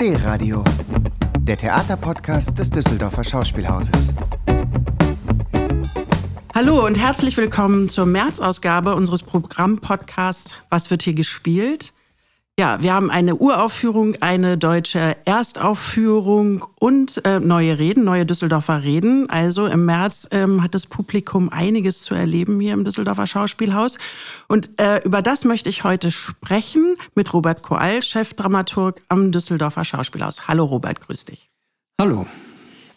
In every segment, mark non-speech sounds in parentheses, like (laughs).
D-Radio, der Theaterpodcast des Düsseldorfer Schauspielhauses. Hallo und herzlich willkommen zur März-Ausgabe unseres Programmpodcasts Was wird hier gespielt? Ja, wir haben eine Uraufführung, eine deutsche Erstaufführung und äh, neue Reden, neue Düsseldorfer Reden. Also im März ähm, hat das Publikum einiges zu erleben hier im Düsseldorfer Schauspielhaus. Und äh, über das möchte ich heute sprechen mit Robert Koal, Chefdramaturg am Düsseldorfer Schauspielhaus. Hallo Robert, grüß dich. Hallo.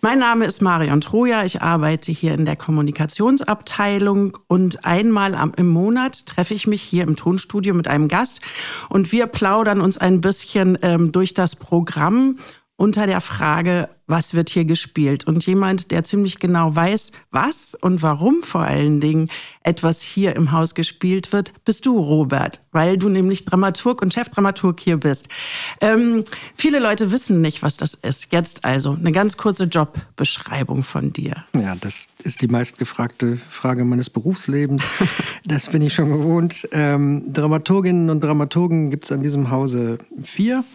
Mein Name ist Marion Troja. Ich arbeite hier in der Kommunikationsabteilung und einmal im Monat treffe ich mich hier im Tonstudio mit einem Gast und wir plaudern uns ein bisschen ähm, durch das Programm unter der Frage, was wird hier gespielt? Und jemand, der ziemlich genau weiß, was und warum vor allen Dingen etwas hier im Haus gespielt wird, bist du, Robert, weil du nämlich Dramaturg und Chefdramaturg hier bist. Ähm, viele Leute wissen nicht, was das ist. Jetzt also eine ganz kurze Jobbeschreibung von dir. Ja, das ist die meistgefragte Frage meines Berufslebens. (laughs) das bin ich schon gewohnt. Ähm, Dramaturginnen und Dramaturgen gibt es an diesem Hause vier.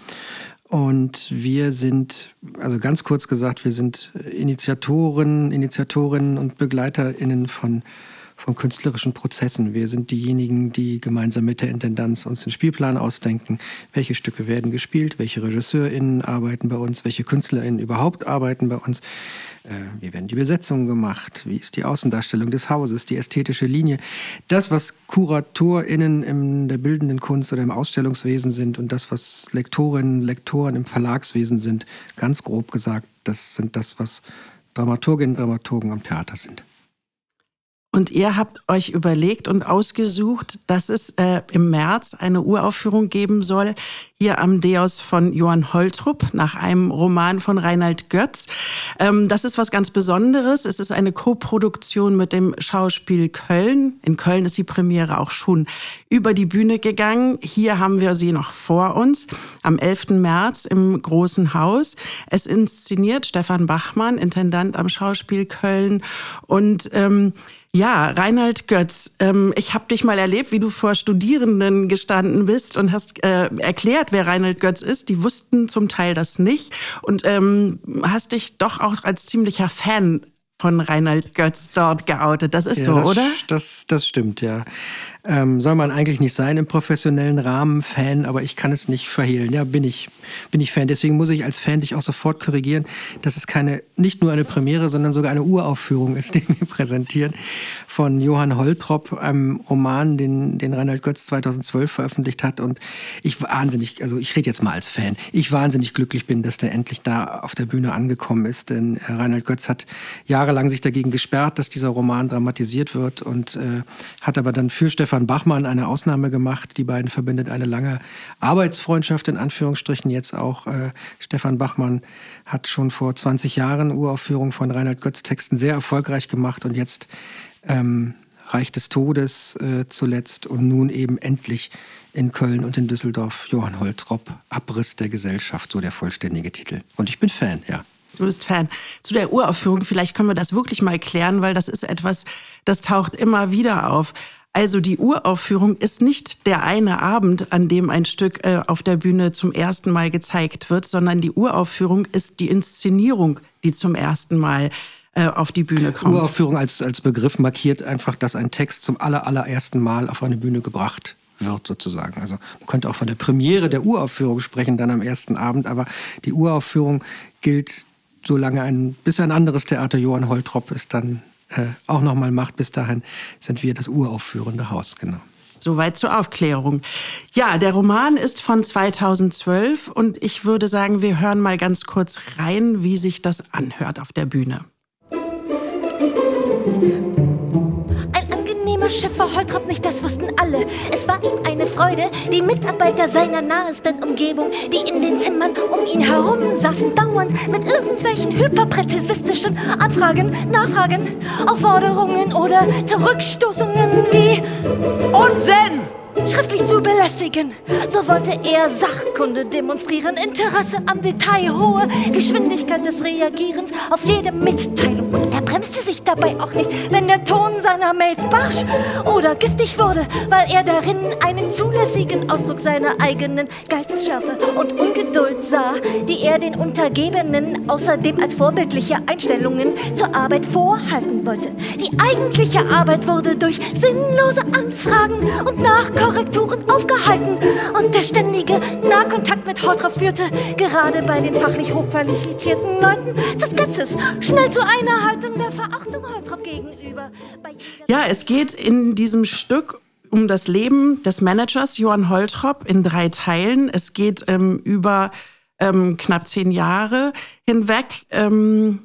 Und wir sind, also ganz kurz gesagt, wir sind Initiatoren, Initiatorinnen und BegleiterInnen von, von künstlerischen Prozessen. Wir sind diejenigen, die gemeinsam mit der Intendanz uns den Spielplan ausdenken. Welche Stücke werden gespielt? Welche RegisseurInnen arbeiten bei uns? Welche KünstlerInnen überhaupt arbeiten bei uns? Äh, wie werden die Besetzungen gemacht, wie ist die Außendarstellung des Hauses, die ästhetische Linie. Das, was KuratorInnen in der bildenden Kunst oder im Ausstellungswesen sind und das, was Lektorinnen, Lektoren im Verlagswesen sind, ganz grob gesagt, das sind das, was Dramaturginnen und Dramaturgen am Theater sind. Und ihr habt euch überlegt und ausgesucht, dass es äh, im März eine Uraufführung geben soll, hier am Deos von Johann Holtrup nach einem Roman von Reinhard Götz. Ähm, das ist was ganz Besonderes. Es ist eine Koproduktion mit dem Schauspiel Köln. In Köln ist die Premiere auch schon über die Bühne gegangen. Hier haben wir sie noch vor uns am 11. März im Großen Haus. Es inszeniert Stefan Bachmann, Intendant am Schauspiel Köln. Und ähm, ja, Reinhard Götz, ähm, ich habe dich mal erlebt, wie du vor Studierenden gestanden bist und hast äh, erklärt, wer Reinhard Götz ist. Die wussten zum Teil das nicht und ähm, hast dich doch auch als ziemlicher Fan von Reinhard Götz dort geoutet. Das ist ja, so, das, oder? Das, das stimmt, ja. Ähm, soll man eigentlich nicht sein im professionellen Rahmen Fan, aber ich kann es nicht verhehlen. Ja, bin ich, bin ich Fan. Deswegen muss ich als Fan dich auch sofort korrigieren, dass es keine, nicht nur eine Premiere, sondern sogar eine Uraufführung ist, (laughs) die wir präsentieren von Johann Holtrop, einem Roman, den, den Reinhard Götz 2012 veröffentlicht hat. Und ich wahnsinnig, also ich rede jetzt mal als Fan, ich wahnsinnig glücklich bin, dass der endlich da auf der Bühne angekommen ist. Denn äh, Reinhard Götz hat jahrelang sich dagegen gesperrt, dass dieser Roman dramatisiert wird und äh, hat aber dann für Stefan Stefan Bachmann eine Ausnahme gemacht. Die beiden verbindet eine lange Arbeitsfreundschaft in Anführungsstrichen jetzt auch. Äh, Stefan Bachmann hat schon vor 20 Jahren Uraufführungen von Reinhard Götz Texten sehr erfolgreich gemacht und jetzt ähm, Reich des Todes äh, zuletzt und nun eben endlich in Köln und in Düsseldorf Johann Holtrop, Abriss der Gesellschaft, so der vollständige Titel. Und ich bin Fan, ja. Du bist Fan. Zu der Uraufführung, vielleicht können wir das wirklich mal klären, weil das ist etwas, das taucht immer wieder auf. Also die Uraufführung ist nicht der eine Abend, an dem ein Stück äh, auf der Bühne zum ersten Mal gezeigt wird, sondern die Uraufführung ist die Inszenierung, die zum ersten Mal äh, auf die Bühne kommt. Uraufführung als, als Begriff markiert einfach, dass ein Text zum aller, allerersten Mal auf eine Bühne gebracht wird sozusagen. Also man könnte auch von der Premiere der Uraufführung sprechen, dann am ersten Abend, aber die Uraufführung gilt solange ein, bis ein anderes Theater Johann Holtrop ist dann äh, auch nochmal macht. Bis dahin sind wir das uraufführende Haus, genau. Soweit zur Aufklärung. Ja, der Roman ist von 2012 und ich würde sagen, wir hören mal ganz kurz rein, wie sich das anhört auf der Bühne. Schiffer Holtrop nicht, das wussten alle. Es war ihm eine Freude, die Mitarbeiter seiner nahesten Umgebung, die in den Zimmern um ihn herum saßen, dauernd mit irgendwelchen hyperpräzisistischen Anfragen, Nachfragen, Aufforderungen oder Zurückstoßungen wie Unsinn! schriftlich zu belästigen. So wollte er Sachkunde demonstrieren, Interesse am Detail, hohe Geschwindigkeit des Reagierens auf jede Mitteilung. Bremste sich dabei auch nicht, wenn der Ton seiner Mails barsch oder giftig wurde, weil er darin einen zulässigen Ausdruck seiner eigenen Geistesschärfe und Ungeduld sah, die er den Untergebenen außerdem als vorbildliche Einstellungen zur Arbeit vorhalten wollte. Die eigentliche Arbeit wurde durch sinnlose Anfragen und Nachkorrekturen aufgehalten und der ständige Nahkontakt mit Hortrop führte gerade bei den fachlich hochqualifizierten Leuten zur Skepsis, schnell zu einer Haltung der Verachtung Hortrop gegenüber. Ja, es geht in diesem Stück um das Leben des Managers Johann Holtrop in drei Teilen. Es geht ähm, über ähm, knapp zehn Jahre hinweg. Ähm,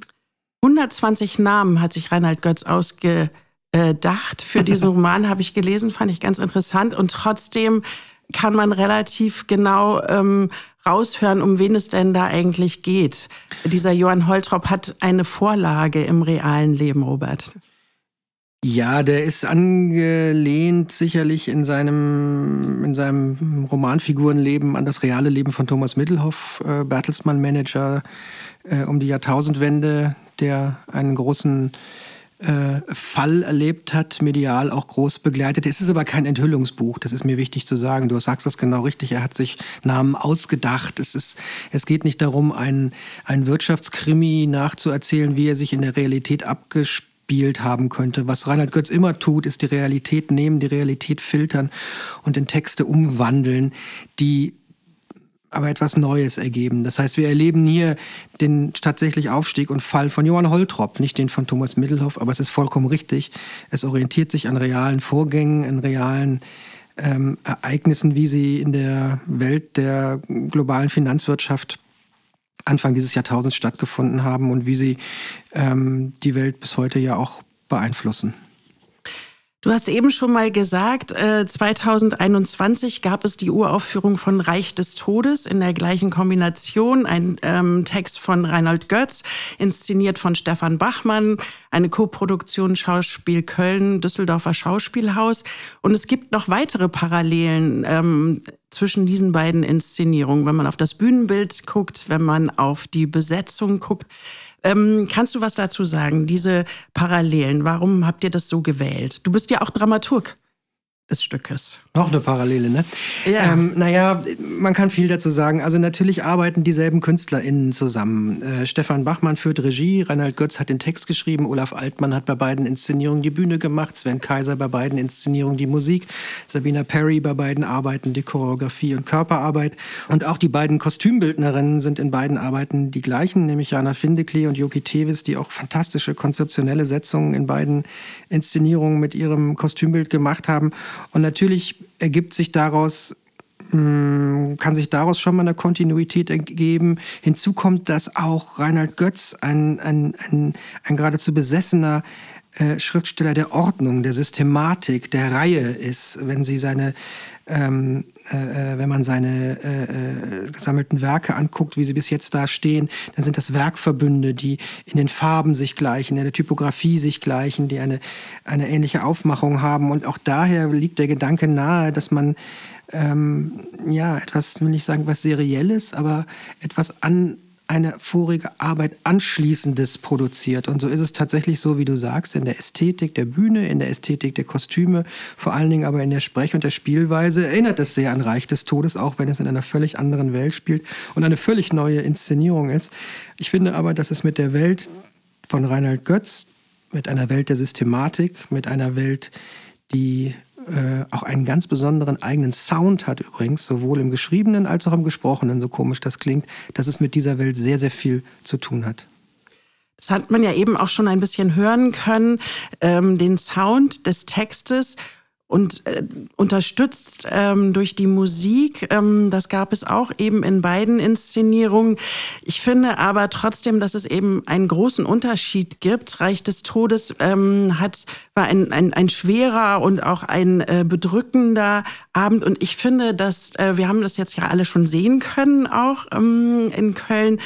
120 Namen hat sich Reinhard Götz ausgedacht für (laughs) diesen Roman, habe ich gelesen, fand ich ganz interessant. Und trotzdem kann man relativ genau ähm, raushören, um wen es denn da eigentlich geht. Dieser Johann Holtrop hat eine Vorlage im realen Leben, Robert. Ja, der ist angelehnt sicherlich in seinem, in seinem Romanfigurenleben an das reale Leben von Thomas Mittelhoff, äh, Bertelsmann-Manager äh, um die Jahrtausendwende, der einen großen Fall erlebt hat, medial auch groß begleitet. Es ist aber kein Enthüllungsbuch, das ist mir wichtig zu sagen. Du sagst das genau richtig, er hat sich Namen ausgedacht. Es, ist, es geht nicht darum, einen, einen Wirtschaftskrimi nachzuerzählen, wie er sich in der Realität abgespielt gespielt haben könnte. Was Reinhard Götz immer tut, ist die Realität nehmen, die Realität filtern und in Texte umwandeln, die aber etwas Neues ergeben. Das heißt, wir erleben hier den tatsächlich Aufstieg und Fall von Johann Holtrop, nicht den von Thomas Middelhoff, aber es ist vollkommen richtig. Es orientiert sich an realen Vorgängen, an realen ähm, Ereignissen, wie sie in der Welt der globalen Finanzwirtschaft Anfang dieses Jahrtausends stattgefunden haben und wie sie ähm, die Welt bis heute ja auch beeinflussen. Du hast eben schon mal gesagt, äh, 2021 gab es die Uraufführung von Reich des Todes in der gleichen Kombination. Ein ähm, Text von Reinhold Götz, inszeniert von Stefan Bachmann, eine Koproduktion Schauspiel Köln, Düsseldorfer Schauspielhaus. Und es gibt noch weitere Parallelen ähm, zwischen diesen beiden Inszenierungen, wenn man auf das Bühnenbild guckt, wenn man auf die Besetzung guckt. Ähm, kannst du was dazu sagen, diese Parallelen? Warum habt ihr das so gewählt? Du bist ja auch Dramaturg des Stückes. Noch eine Parallele, ne? Ja. Ähm, naja, man kann viel dazu sagen. Also natürlich arbeiten dieselben KünstlerInnen zusammen. Äh, Stefan Bachmann führt Regie, Reinhard Götz hat den Text geschrieben, Olaf Altmann hat bei beiden Inszenierungen die Bühne gemacht, Sven Kaiser bei beiden Inszenierungen die Musik, Sabina Perry bei beiden Arbeiten die Choreografie und Körperarbeit. Und auch die beiden Kostümbildnerinnen sind in beiden Arbeiten die gleichen, nämlich Jana Findeklee und Joki Tevis, die auch fantastische konzeptionelle Setzungen in beiden Inszenierungen mit ihrem Kostümbild gemacht haben. Und natürlich ergibt sich daraus hm, kann sich daraus schon mal eine Kontinuität ergeben. Hinzu kommt, dass auch Reinhard Götz ein, ein, ein, ein geradezu besessener äh, Schriftsteller der Ordnung, der Systematik, der Reihe ist, wenn sie seine ähm, äh, äh, wenn man seine äh, äh, gesammelten Werke anguckt, wie sie bis jetzt da stehen, dann sind das Werkverbünde, die in den Farben sich gleichen, in der Typografie sich gleichen, die eine, eine ähnliche Aufmachung haben. Und auch daher liegt der Gedanke nahe, dass man ähm, ja etwas, will ich sagen, was Serielles, aber etwas an eine vorige Arbeit anschließendes produziert. Und so ist es tatsächlich so, wie du sagst, in der Ästhetik der Bühne, in der Ästhetik der Kostüme, vor allen Dingen aber in der Sprech- und der Spielweise erinnert es sehr an Reich des Todes, auch wenn es in einer völlig anderen Welt spielt und eine völlig neue Inszenierung ist. Ich finde aber, dass es mit der Welt von Reinhard Götz, mit einer Welt der Systematik, mit einer Welt, die äh, auch einen ganz besonderen eigenen Sound hat übrigens, sowohl im geschriebenen als auch im gesprochenen, so komisch das klingt, dass es mit dieser Welt sehr, sehr viel zu tun hat. Das hat man ja eben auch schon ein bisschen hören können, ähm, den Sound des Textes und äh, unterstützt ähm, durch die Musik. Ähm, das gab es auch eben in beiden Inszenierungen. Ich finde aber trotzdem, dass es eben einen großen Unterschied gibt. Reich des Todes ähm, hat, war ein, ein, ein schwerer und auch ein äh, bedrückender Abend. Und ich finde, dass, äh, wir haben das jetzt ja alle schon sehen können, auch ähm, in Köln,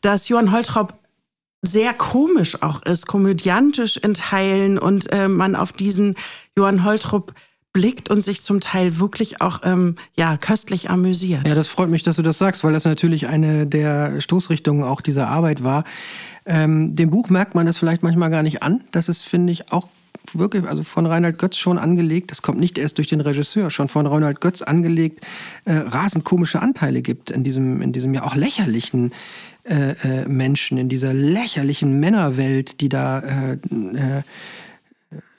dass Johann Holtrop sehr komisch auch ist, komödiantisch in Teilen und äh, man auf diesen Johann Holtrup blickt und sich zum Teil wirklich auch ähm, ja, köstlich amüsiert. Ja, das freut mich, dass du das sagst, weil das natürlich eine der Stoßrichtungen auch dieser Arbeit war. Ähm, dem Buch merkt man das vielleicht manchmal gar nicht an. Das ist, finde ich, auch wirklich, also von Reinhard Götz schon angelegt, das kommt nicht erst durch den Regisseur, schon von Reinhard Götz angelegt, äh, rasend komische Anteile gibt in diesem, in diesem ja auch lächerlichen äh, äh, Menschen, in dieser lächerlichen Männerwelt, die da äh, äh,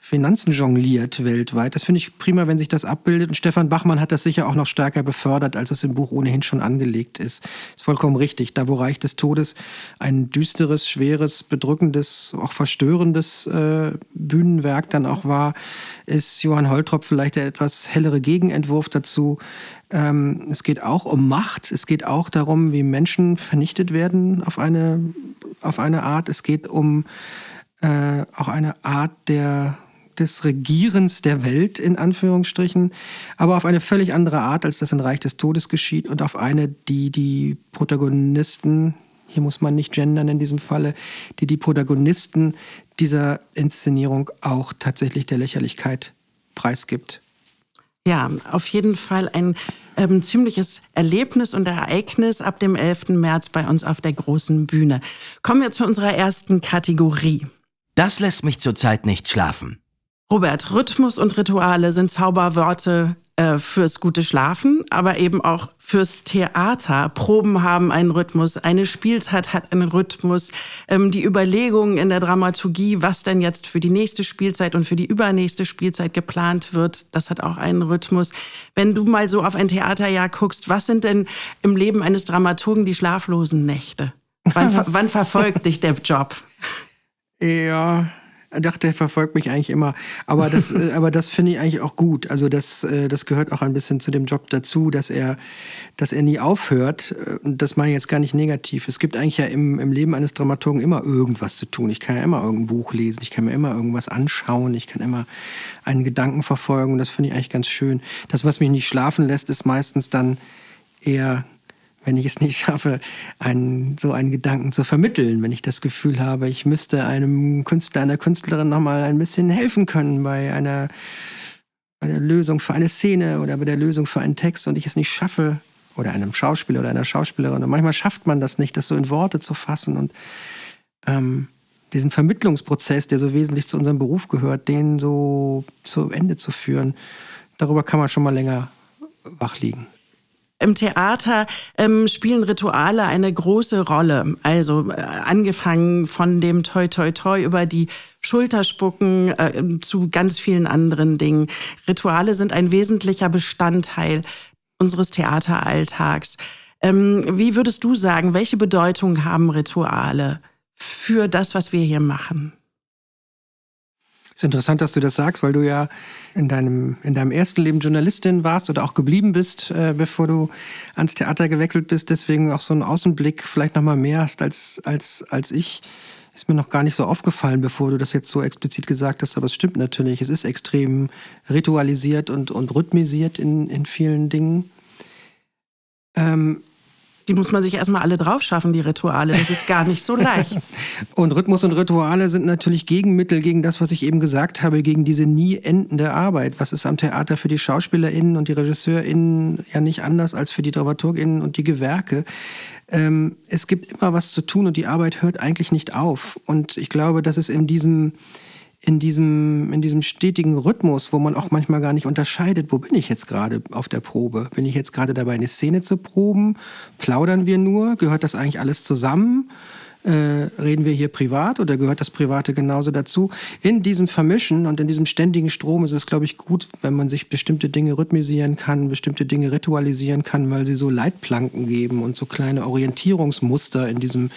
Finanzen jongliert weltweit. Das finde ich prima, wenn sich das abbildet. Und Stefan Bachmann hat das sicher auch noch stärker befördert, als es im Buch ohnehin schon angelegt ist. Ist vollkommen richtig. Da, wo Reich des Todes ein düsteres, schweres, bedrückendes, auch verstörendes äh, Bühnenwerk dann auch war, ist Johann Holtrop vielleicht der etwas hellere Gegenentwurf dazu. Ähm, es geht auch um Macht. Es geht auch darum, wie Menschen vernichtet werden auf eine, auf eine Art. Es geht um äh, auch eine Art der des Regierens der Welt in Anführungsstrichen, aber auf eine völlig andere Art, als das in Reich des Todes geschieht und auf eine, die die Protagonisten, hier muss man nicht gendern in diesem Falle, die die Protagonisten dieser Inszenierung auch tatsächlich der Lächerlichkeit preisgibt. Ja, auf jeden Fall ein ähm, ziemliches Erlebnis und Ereignis ab dem 11. März bei uns auf der großen Bühne. Kommen wir zu unserer ersten Kategorie. Das lässt mich zurzeit nicht schlafen. Robert, Rhythmus und Rituale sind Zauberworte äh, fürs gute Schlafen, aber eben auch fürs Theater. Proben haben einen Rhythmus, eine Spielzeit hat einen Rhythmus. Ähm, die Überlegungen in der Dramaturgie, was denn jetzt für die nächste Spielzeit und für die übernächste Spielzeit geplant wird, das hat auch einen Rhythmus. Wenn du mal so auf ein Theaterjahr guckst, was sind denn im Leben eines Dramaturgen die schlaflosen Nächte? Wann, wann verfolgt dich der Job? (laughs) Ja, dachte, der verfolgt mich eigentlich immer. Aber das, (laughs) äh, aber das finde ich eigentlich auch gut. Also das, äh, das gehört auch ein bisschen zu dem Job dazu, dass er, dass er nie aufhört. Äh, und das meine ich jetzt gar nicht negativ. Es gibt eigentlich ja im, im Leben eines Dramaturgen immer irgendwas zu tun. Ich kann ja immer irgendein Buch lesen, ich kann mir immer irgendwas anschauen, ich kann immer einen Gedanken verfolgen. Das finde ich eigentlich ganz schön. Das, was mich nicht schlafen lässt, ist meistens dann eher wenn ich es nicht schaffe, einen, so einen Gedanken zu vermitteln, wenn ich das Gefühl habe, ich müsste einem Künstler, einer Künstlerin nochmal ein bisschen helfen können bei einer, bei der Lösung für eine Szene oder bei der Lösung für einen Text und ich es nicht schaffe, oder einem Schauspieler oder einer Schauspielerin. Und manchmal schafft man das nicht, das so in Worte zu fassen und ähm, diesen Vermittlungsprozess, der so wesentlich zu unserem Beruf gehört, den so zu Ende zu führen. Darüber kann man schon mal länger wach liegen. Im Theater ähm, spielen Rituale eine große Rolle. Also äh, angefangen von dem Toi Toi Toi über die Schulterspucken äh, zu ganz vielen anderen Dingen. Rituale sind ein wesentlicher Bestandteil unseres Theateralltags. Ähm, wie würdest du sagen, welche Bedeutung haben Rituale für das, was wir hier machen? Ist interessant, dass du das sagst, weil du ja in deinem, in deinem ersten Leben Journalistin warst oder auch geblieben bist, äh, bevor du ans Theater gewechselt bist. Deswegen auch so einen Außenblick vielleicht nochmal mehr hast als, als, als ich. Ist mir noch gar nicht so aufgefallen, bevor du das jetzt so explizit gesagt hast, aber es stimmt natürlich. Es ist extrem ritualisiert und, und rhythmisiert in, in vielen Dingen. Ähm, die muss man sich erstmal alle drauf schaffen, die Rituale. Das ist gar nicht so leicht. (laughs) und Rhythmus und Rituale sind natürlich Gegenmittel gegen das, was ich eben gesagt habe, gegen diese nie endende Arbeit. Was ist am Theater für die SchauspielerInnen und die RegisseurInnen ja nicht anders als für die DramaturgInnen und die Gewerke. Ähm, es gibt immer was zu tun und die Arbeit hört eigentlich nicht auf. Und ich glaube, dass es in diesem in diesem, in diesem stetigen Rhythmus, wo man auch manchmal gar nicht unterscheidet, wo bin ich jetzt gerade auf der Probe? Bin ich jetzt gerade dabei, eine Szene zu proben? Plaudern wir nur? Gehört das eigentlich alles zusammen? Äh, reden wir hier privat oder gehört das Private genauso dazu? In diesem Vermischen und in diesem ständigen Strom ist es, glaube ich, gut, wenn man sich bestimmte Dinge rhythmisieren kann, bestimmte Dinge ritualisieren kann, weil sie so Leitplanken geben und so kleine Orientierungsmuster in diesem,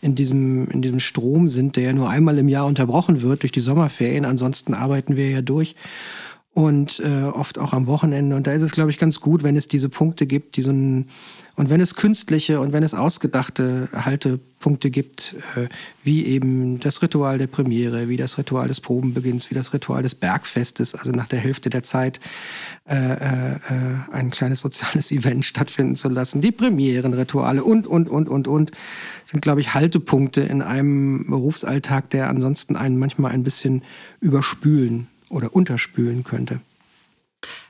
in diesem, in diesem Strom sind, der ja nur einmal im Jahr unterbrochen wird durch die Sommerferien. Ansonsten arbeiten wir ja durch und äh, oft auch am Wochenende. Und da ist es, glaube ich, ganz gut, wenn es diese Punkte gibt, die so ein, und wenn es künstliche und wenn es ausgedachte Haltepunkte gibt, äh, wie eben das Ritual der Premiere, wie das Ritual des Probenbeginns, wie das Ritual des Bergfestes, also nach der Hälfte der Zeit äh, äh, äh ein kleines soziales (laughs) Event stattfinden zu lassen, die Premierenrituale und, und, und, und, und, sind, glaube ich, Haltepunkte in einem Berufsalltag, der ansonsten einen manchmal ein bisschen überspülen oder unterspülen könnte.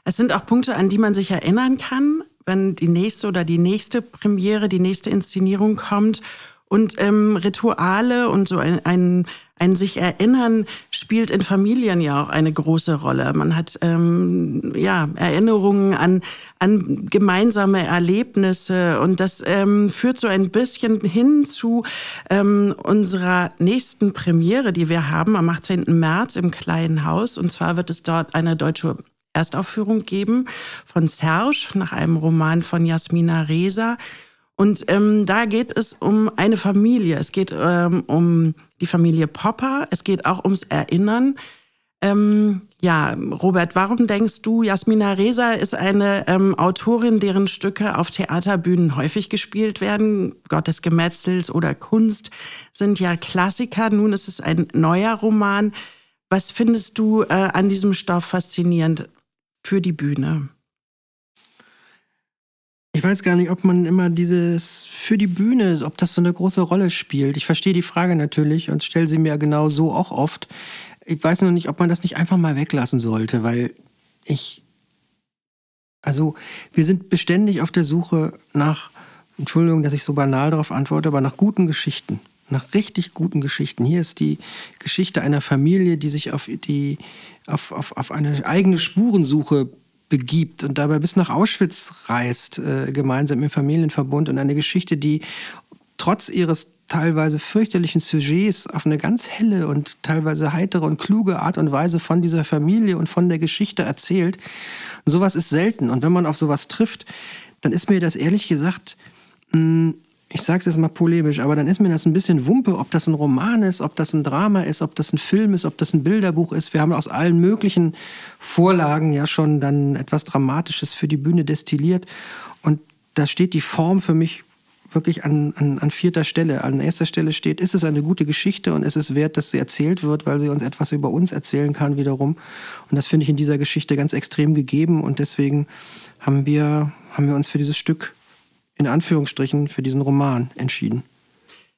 Es sind auch Punkte, an die man sich erinnern kann, wenn die nächste oder die nächste Premiere, die nächste Inszenierung kommt. Und ähm, Rituale und so ein, ein, ein sich erinnern spielt in Familien ja auch eine große Rolle. Man hat ähm, ja Erinnerungen an, an gemeinsame Erlebnisse und das ähm, führt so ein bisschen hin zu ähm, unserer nächsten Premiere, die wir haben am 18. März im Kleinen Haus. Und zwar wird es dort eine deutsche Erstaufführung geben von Serge nach einem Roman von Jasmina Reza. Und ähm, da geht es um eine Familie. Es geht ähm, um die Familie Popper. Es geht auch ums Erinnern. Ähm, ja, Robert, warum denkst du, Jasmina Reza ist eine ähm, Autorin, deren Stücke auf Theaterbühnen häufig gespielt werden? Gott des Gemetzels oder Kunst sind ja Klassiker. Nun ist es ein neuer Roman. Was findest du äh, an diesem Stoff faszinierend für die Bühne? Ich weiß gar nicht, ob man immer dieses für die Bühne, ob das so eine große Rolle spielt. Ich verstehe die Frage natürlich und stelle sie mir genau so auch oft. Ich weiß nur nicht, ob man das nicht einfach mal weglassen sollte, weil ich, also wir sind beständig auf der Suche nach, Entschuldigung, dass ich so banal darauf antworte, aber nach guten Geschichten, nach richtig guten Geschichten. Hier ist die Geschichte einer Familie, die sich auf die auf, auf, auf eine eigene Spurensuche begibt und dabei bis nach Auschwitz reist, äh, gemeinsam im Familienverbund und eine Geschichte, die trotz ihres teilweise fürchterlichen Sujets auf eine ganz helle und teilweise heitere und kluge Art und Weise von dieser Familie und von der Geschichte erzählt. Und sowas ist selten. Und wenn man auf sowas trifft, dann ist mir das ehrlich gesagt mh, hm, ich sage es jetzt mal polemisch, aber dann ist mir das ein bisschen Wumpe, ob das ein Roman ist, ob das ein Drama ist, ob das ein Film ist, ob das ein Bilderbuch ist. Wir haben aus allen möglichen Vorlagen ja schon dann etwas Dramatisches für die Bühne destilliert. Und da steht die Form für mich wirklich an, an, an vierter Stelle. An erster Stelle steht, ist es eine gute Geschichte und ist es wert, dass sie erzählt wird, weil sie uns etwas über uns erzählen kann wiederum. Und das finde ich in dieser Geschichte ganz extrem gegeben und deswegen haben wir, haben wir uns für dieses Stück in Anführungsstrichen für diesen Roman entschieden.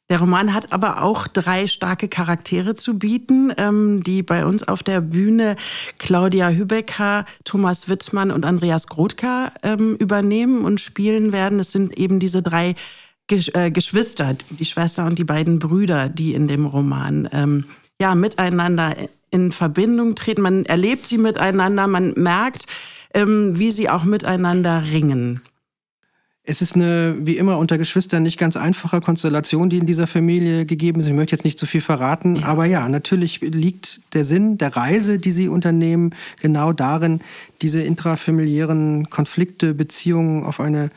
Der Roman hat aber auch drei starke Charaktere zu bieten, ähm, die bei uns auf der Bühne Claudia Hübecker, Thomas Wittmann und Andreas Grothka ähm, übernehmen und spielen werden. Es sind eben diese drei Gesch äh, Geschwister, die Schwester und die beiden Brüder, die in dem Roman ähm, ja miteinander in Verbindung treten. Man erlebt sie miteinander, man merkt, ähm, wie sie auch miteinander ringen. Es ist eine, wie immer, unter Geschwistern nicht ganz einfache Konstellation, die in dieser Familie gegeben ist. Ich möchte jetzt nicht zu viel verraten, ja. aber ja, natürlich liegt der Sinn der Reise, die sie unternehmen, genau darin, diese intrafamiliären Konflikte, Beziehungen auf eine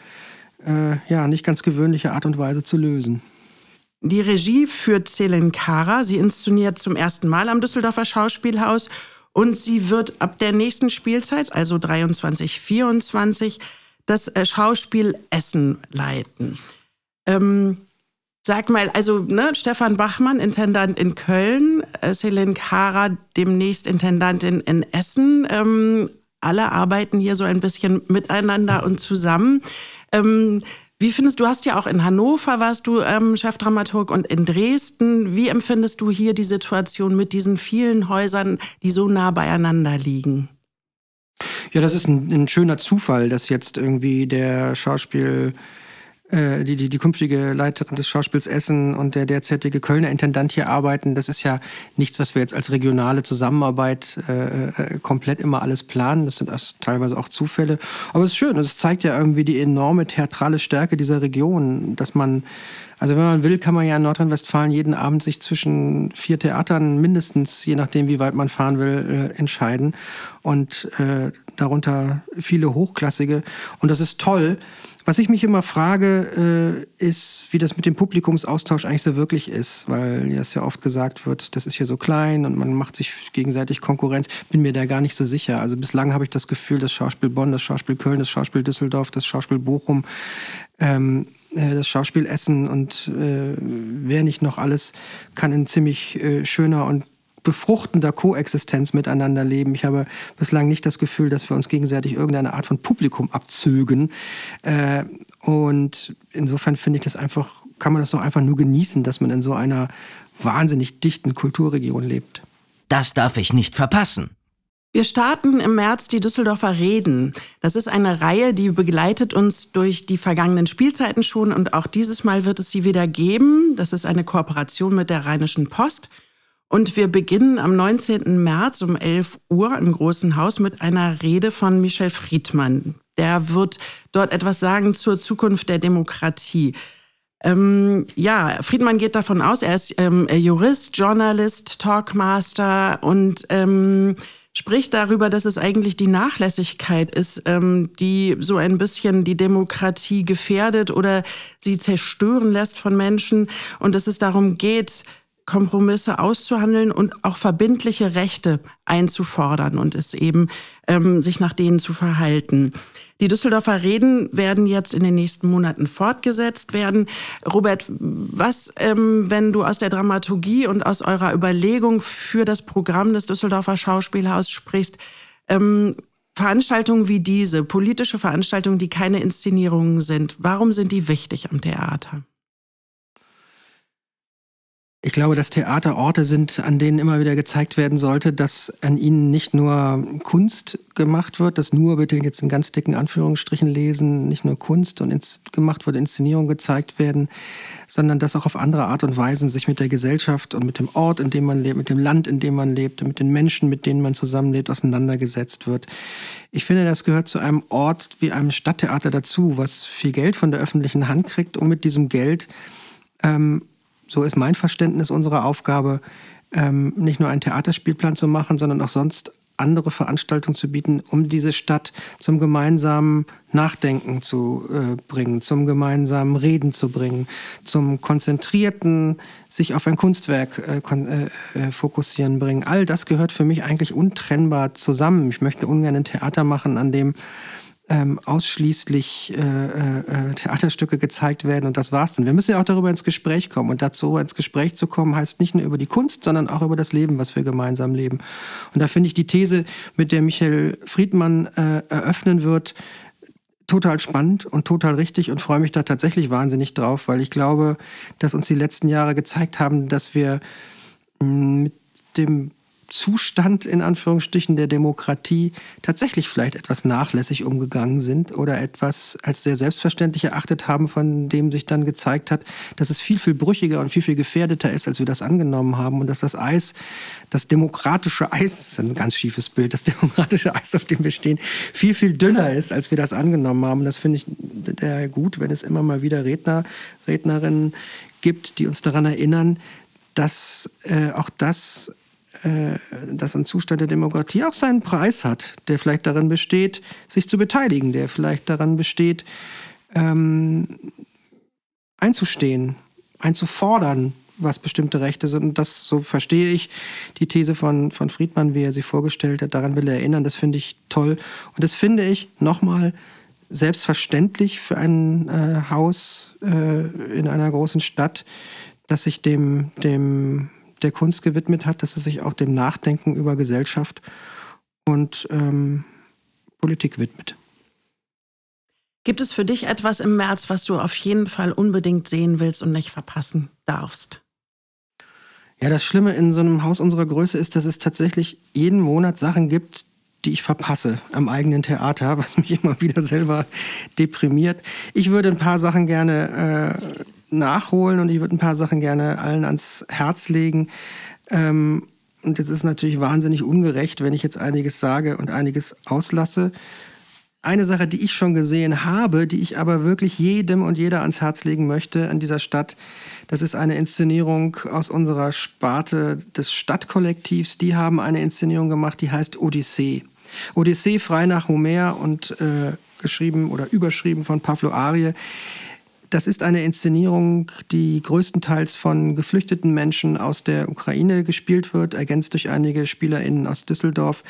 äh, ja, nicht ganz gewöhnliche Art und Weise zu lösen. Die Regie führt Celen Kara. Sie inszeniert zum ersten Mal am Düsseldorfer Schauspielhaus und sie wird ab der nächsten Spielzeit, also 23, 24, das äh, Schauspiel Essen leiten. Ähm, sag mal, also ne, Stefan Bachmann, Intendant in Köln, äh, Selin Kara, demnächst Intendantin in Essen. Ähm, alle arbeiten hier so ein bisschen miteinander und zusammen. Ähm, wie findest du, hast ja auch in Hannover warst du ähm, Chefdramaturg und in Dresden. Wie empfindest du hier die Situation mit diesen vielen Häusern, die so nah beieinander liegen? Ja, das ist ein, ein schöner Zufall, dass jetzt irgendwie der Schauspiel äh, die, die, die künftige Leiterin des Schauspiels Essen und der derzeitige Kölner Intendant hier arbeiten. Das ist ja nichts, was wir jetzt als regionale Zusammenarbeit äh, äh komplett immer alles planen. Das sind das teilweise auch Zufälle. Aber es ist schön. Es zeigt ja irgendwie die enorme theatrale Stärke dieser Region, dass man also wenn man will, kann man ja in Nordrhein-Westfalen jeden Abend sich zwischen vier Theatern mindestens, je nachdem wie weit man fahren will, äh, entscheiden. Und äh, darunter viele hochklassige. Und das ist toll. Was ich mich immer frage, äh, ist, wie das mit dem Publikumsaustausch eigentlich so wirklich ist, weil es ja oft gesagt wird, das ist hier so klein und man macht sich gegenseitig Konkurrenz. Bin mir da gar nicht so sicher. Also bislang habe ich das Gefühl, das Schauspiel Bonn, das Schauspiel Köln, das Schauspiel Düsseldorf, das Schauspiel Bochum, ähm, äh, das Schauspiel Essen und äh, wer nicht noch alles kann in ziemlich äh, schöner und befruchtender Koexistenz miteinander leben. Ich habe bislang nicht das Gefühl, dass wir uns gegenseitig irgendeine Art von Publikum abzögen. Äh, und insofern finde ich das einfach, kann man das doch einfach nur genießen, dass man in so einer wahnsinnig dichten Kulturregion lebt. Das darf ich nicht verpassen. Wir starten im März die Düsseldorfer Reden. Das ist eine Reihe, die begleitet uns durch die vergangenen Spielzeiten schon und auch dieses Mal wird es sie wieder geben. Das ist eine Kooperation mit der Rheinischen Post. Und wir beginnen am 19. März um 11 Uhr im Großen Haus mit einer Rede von Michel Friedmann. Der wird dort etwas sagen zur Zukunft der Demokratie. Ähm, ja, Friedmann geht davon aus, er ist ähm, Jurist, Journalist, Talkmaster und ähm, spricht darüber, dass es eigentlich die Nachlässigkeit ist, ähm, die so ein bisschen die Demokratie gefährdet oder sie zerstören lässt von Menschen und dass es darum geht, Kompromisse auszuhandeln und auch verbindliche Rechte einzufordern und es eben ähm, sich nach denen zu verhalten. Die Düsseldorfer Reden werden jetzt in den nächsten Monaten fortgesetzt werden. Robert, was, ähm, wenn du aus der Dramaturgie und aus eurer Überlegung für das Programm des Düsseldorfer Schauspielhauses sprichst, ähm, Veranstaltungen wie diese, politische Veranstaltungen, die keine Inszenierungen sind, warum sind die wichtig am Theater? Ich glaube, dass Theater Orte sind, an denen immer wieder gezeigt werden sollte, dass an ihnen nicht nur Kunst gemacht wird, dass nur bitte jetzt in ganz dicken Anführungsstrichen lesen, nicht nur Kunst und ins, gemacht wird, Inszenierungen gezeigt werden, sondern dass auch auf andere Art und Weise sich mit der Gesellschaft und mit dem Ort, in dem man lebt, mit dem Land, in dem man lebt, mit den Menschen, mit denen man zusammenlebt, auseinandergesetzt wird. Ich finde, das gehört zu einem Ort wie einem Stadttheater dazu, was viel Geld von der öffentlichen Hand kriegt, um mit diesem Geld ähm, so ist mein Verständnis unserer Aufgabe, ähm, nicht nur einen Theaterspielplan zu machen, sondern auch sonst andere Veranstaltungen zu bieten, um diese Stadt zum gemeinsamen Nachdenken zu äh, bringen, zum gemeinsamen Reden zu bringen, zum konzentrierten sich auf ein Kunstwerk äh, äh, äh, fokussieren bringen. All das gehört für mich eigentlich untrennbar zusammen. Ich möchte ungern ein Theater machen, an dem ähm, ausschließlich äh, äh, Theaterstücke gezeigt werden und das war's dann. Wir müssen ja auch darüber ins Gespräch kommen und dazu ins Gespräch zu kommen heißt nicht nur über die Kunst, sondern auch über das Leben, was wir gemeinsam leben. Und da finde ich die These, mit der Michael Friedmann äh, eröffnen wird, total spannend und total richtig und freue mich da tatsächlich wahnsinnig drauf, weil ich glaube, dass uns die letzten Jahre gezeigt haben, dass wir mm, mit dem Zustand in Anführungsstrichen der Demokratie tatsächlich vielleicht etwas nachlässig umgegangen sind oder etwas als sehr selbstverständlich erachtet haben, von dem sich dann gezeigt hat, dass es viel, viel brüchiger und viel, viel gefährdeter ist, als wir das angenommen haben und dass das Eis, das demokratische Eis, das ist ein ganz schiefes Bild, das (laughs) demokratische Eis, auf dem wir stehen, viel, viel dünner ist, als wir das angenommen haben. Das finde ich sehr gut, wenn es immer mal wieder Redner, Rednerinnen gibt, die uns daran erinnern, dass äh, auch das dass ein Zustand der Demokratie auch seinen Preis hat, der vielleicht darin besteht, sich zu beteiligen, der vielleicht daran besteht, ähm, einzustehen, einzufordern, was bestimmte Rechte sind. Und das, so verstehe ich die These von, von Friedmann, wie er sie vorgestellt hat. Daran will er erinnern. Das finde ich toll. Und das finde ich nochmal selbstverständlich für ein äh, Haus äh, in einer großen Stadt, dass sich dem, dem der Kunst gewidmet hat, dass es sich auch dem Nachdenken über Gesellschaft und ähm, Politik widmet. Gibt es für dich etwas im März, was du auf jeden Fall unbedingt sehen willst und nicht verpassen darfst? Ja, das Schlimme in so einem Haus unserer Größe ist, dass es tatsächlich jeden Monat Sachen gibt, die ich verpasse am eigenen Theater, (laughs) was mich immer wieder selber deprimiert. Ich würde ein paar Sachen gerne äh, nachholen und ich würde ein paar Sachen gerne allen ans Herz legen. Ähm, und jetzt ist natürlich wahnsinnig ungerecht, wenn ich jetzt einiges sage und einiges auslasse. Eine Sache, die ich schon gesehen habe, die ich aber wirklich jedem und jeder ans Herz legen möchte an dieser Stadt, das ist eine Inszenierung aus unserer Sparte des Stadtkollektivs. Die haben eine Inszenierung gemacht, die heißt Odyssee. Odyssee frei nach Homer und äh, geschrieben oder überschrieben von Pavlo Arie. Das ist eine Inszenierung, die größtenteils von geflüchteten Menschen aus der Ukraine gespielt wird, ergänzt durch einige SpielerInnen aus Düsseldorf.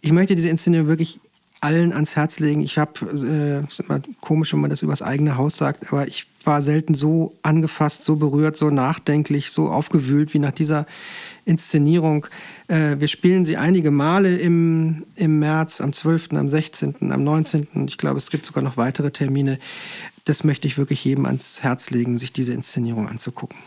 Ich möchte diese Inszenierung wirklich allen ans Herz legen. Ich habe, äh, ist immer komisch, wenn man das übers eigene Haus sagt, aber ich war selten so angefasst, so berührt, so nachdenklich, so aufgewühlt wie nach dieser Inszenierung. Äh, wir spielen sie einige Male im, im März, am 12., am 16., am 19. Ich glaube, es gibt sogar noch weitere Termine. Das möchte ich wirklich jedem ans Herz legen, sich diese Inszenierung anzugucken.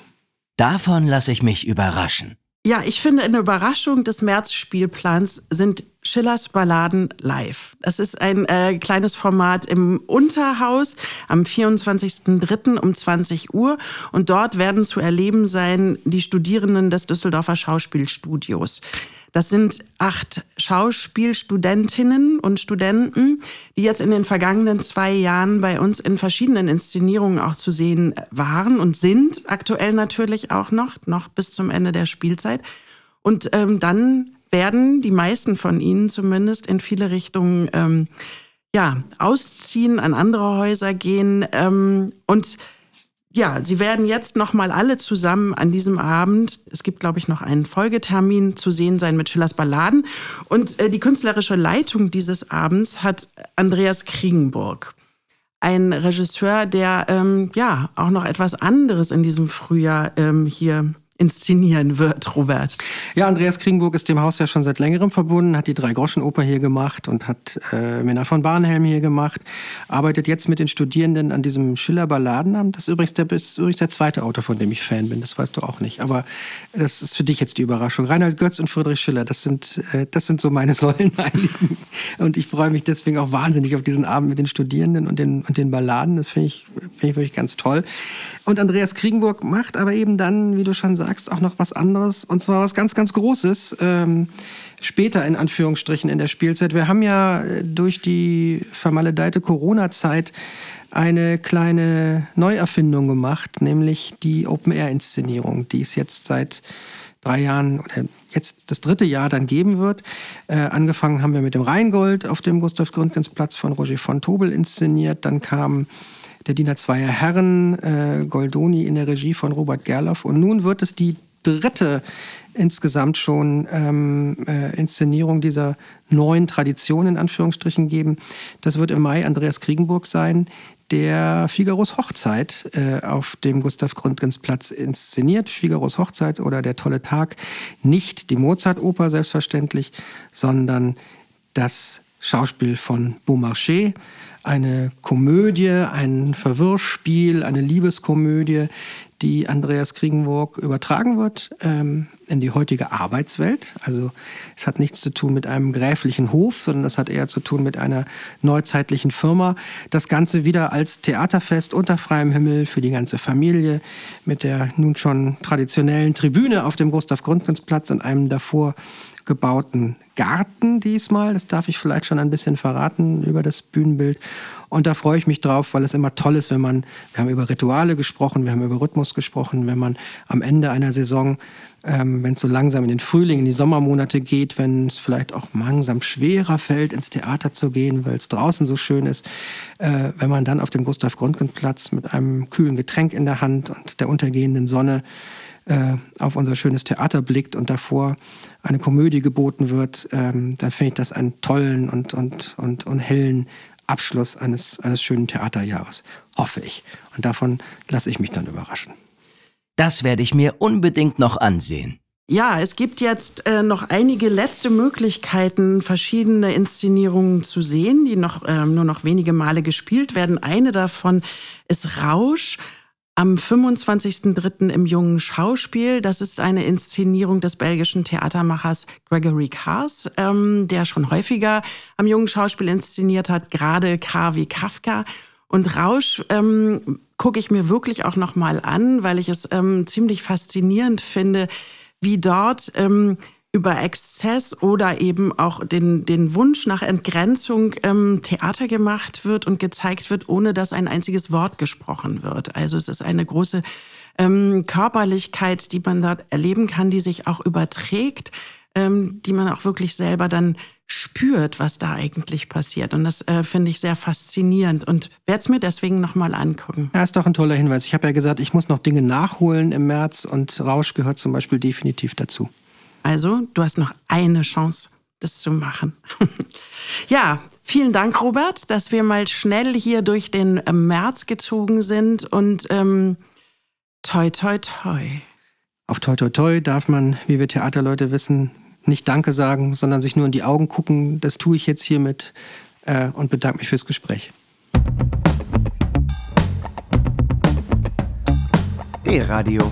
Davon lasse ich mich überraschen. Ja, ich finde, eine Überraschung des Märzspielplans sind Schillers Balladen live. Das ist ein äh, kleines Format im Unterhaus am 24.03. um 20 Uhr. Und dort werden zu erleben sein die Studierenden des Düsseldorfer Schauspielstudios. Das sind acht Schauspielstudentinnen und Studenten, die jetzt in den vergangenen zwei Jahren bei uns in verschiedenen Inszenierungen auch zu sehen waren und sind, aktuell natürlich auch noch, noch bis zum Ende der Spielzeit. Und ähm, dann werden die meisten von ihnen zumindest in viele Richtungen ähm, ja, ausziehen, an andere Häuser gehen ähm, und ja, sie werden jetzt noch mal alle zusammen an diesem Abend, es gibt glaube ich noch einen Folgetermin zu sehen sein mit Schillers Balladen und äh, die künstlerische Leitung dieses Abends hat Andreas Kriegenburg. Ein Regisseur, der ähm, ja auch noch etwas anderes in diesem Frühjahr ähm, hier inszenieren wird, Robert. Ja, Andreas Kringburg ist dem Haus ja schon seit längerem verbunden, hat die Drei-Groschen-Oper hier gemacht und hat äh, Männer von Barnhelm hier gemacht, arbeitet jetzt mit den Studierenden an diesem Schiller-Balladenamt. Das ist übrigens, der, ist übrigens der zweite Autor, von dem ich Fan bin, das weißt du auch nicht. Aber das ist für dich jetzt die Überraschung. Reinhard Götz und Friedrich Schiller, das sind, äh, das sind so meine (laughs) Säulenheiligen. Und ich freue mich deswegen auch wahnsinnig auf diesen Abend mit den Studierenden und den, und den Balladen. Das finde ich, find ich wirklich ganz toll. Und Andreas Kriegenburg macht aber eben dann, wie du schon sagst, sagst, auch noch was anderes. Und zwar was ganz, ganz Großes. Ähm, später in Anführungsstrichen in der Spielzeit. Wir haben ja äh, durch die vermaledeite Corona-Zeit eine kleine Neuerfindung gemacht, nämlich die Open-Air-Inszenierung, die es jetzt seit drei Jahren oder jetzt das dritte Jahr dann geben wird. Äh, angefangen haben wir mit dem Rheingold auf dem Gustav Gründgens Platz von Roger von Tobel inszeniert. Dann kam der Diener zweier Herren, äh, Goldoni in der Regie von Robert Gerloff. Und nun wird es die dritte insgesamt schon ähm, äh, Inszenierung dieser neuen Tradition in Anführungsstrichen geben. Das wird im Mai Andreas Kriegenburg sein, der Figaros Hochzeit äh, auf dem Gustav Gründgens Platz inszeniert. Figaros Hochzeit oder Der tolle Tag. Nicht die Mozart-Oper selbstverständlich, sondern das Schauspiel von Beaumarchais eine Komödie, ein Verwirrspiel, eine Liebeskomödie, die Andreas Kriegenburg übertragen wird ähm, in die heutige Arbeitswelt. Also es hat nichts zu tun mit einem gräflichen Hof, sondern es hat eher zu tun mit einer neuzeitlichen Firma. Das Ganze wieder als Theaterfest unter freiem Himmel für die ganze Familie mit der nun schon traditionellen Tribüne auf dem Gustav Gründgens Platz und einem davor gebauten Garten diesmal. Das darf ich vielleicht schon ein bisschen verraten über das Bühnenbild. Und da freue ich mich drauf, weil es immer toll ist, wenn man, wir haben über Rituale gesprochen, wir haben über Rhythmus gesprochen, wenn man am Ende einer Saison, ähm, wenn es so langsam in den Frühling, in die Sommermonate geht, wenn es vielleicht auch langsam schwerer fällt, ins Theater zu gehen, weil es draußen so schön ist, äh, wenn man dann auf dem Gustav Gründgens Platz mit einem kühlen Getränk in der Hand und der untergehenden Sonne äh, auf unser schönes Theater blickt und davor eine Komödie geboten wird, ähm, dann finde ich das einen tollen und, und, und, und hellen Abschluss eines, eines schönen Theaterjahres, hoffe ich. Und davon lasse ich mich dann überraschen. Das werde ich mir unbedingt noch ansehen. Ja, es gibt jetzt äh, noch einige letzte Möglichkeiten, verschiedene Inszenierungen zu sehen, die noch äh, nur noch wenige Male gespielt werden. Eine davon ist Rausch am 25.03. im Jungen Schauspiel. Das ist eine Inszenierung des belgischen Theatermachers Gregory Cars, ähm, der schon häufiger am Jungen Schauspiel inszeniert hat, gerade K wie Kafka. Und Rausch ähm, gucke ich mir wirklich auch noch mal an, weil ich es ähm, ziemlich faszinierend finde, wie dort ähm, über Exzess oder eben auch den, den Wunsch nach Entgrenzung ähm, Theater gemacht wird und gezeigt wird, ohne dass ein einziges Wort gesprochen wird. Also es ist eine große ähm, Körperlichkeit, die man dort erleben kann, die sich auch überträgt, ähm, die man auch wirklich selber dann spürt, was da eigentlich passiert. Und das äh, finde ich sehr faszinierend und werde es mir deswegen nochmal angucken. Ja, ist doch ein toller Hinweis. Ich habe ja gesagt, ich muss noch Dinge nachholen im März und Rausch gehört zum Beispiel definitiv dazu. Also, du hast noch eine Chance, das zu machen. (laughs) ja, vielen Dank, Robert, dass wir mal schnell hier durch den März gezogen sind und ähm, toi, toi, toi. Auf toi, toi, toi darf man, wie wir Theaterleute wissen, nicht Danke sagen, sondern sich nur in die Augen gucken. Das tue ich jetzt hiermit äh, und bedanke mich fürs Gespräch. D-Radio